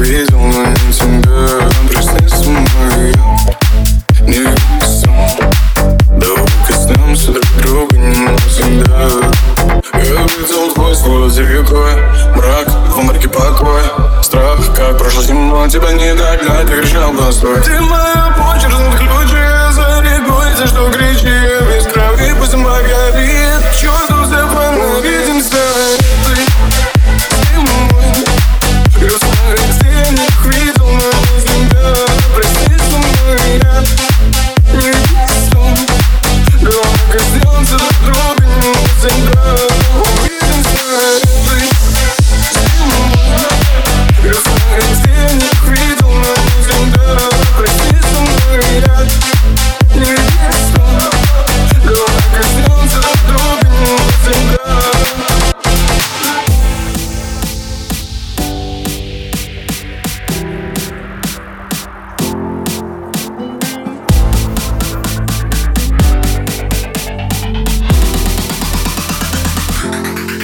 Видел на тебя образы с ума Не сам Давай коснемся друг друга Я видел твой свой вековой Мрак в марке покоя Страх, как прошло зимой Тебя не догнать, ты кричал простой Ты моя почерк, ключи за рекой, за что кричишь.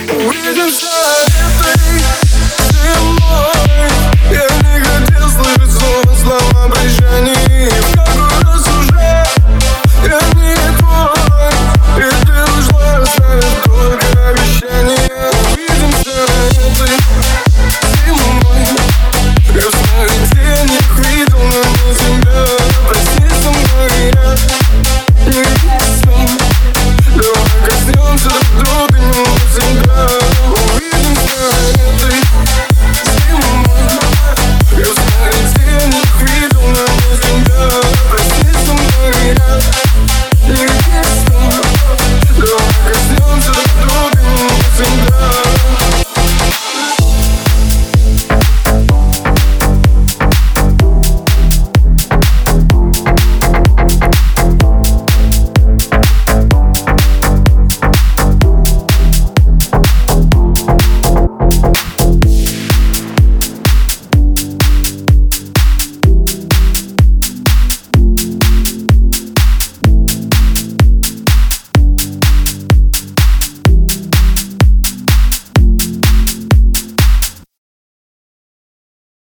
We can start everything.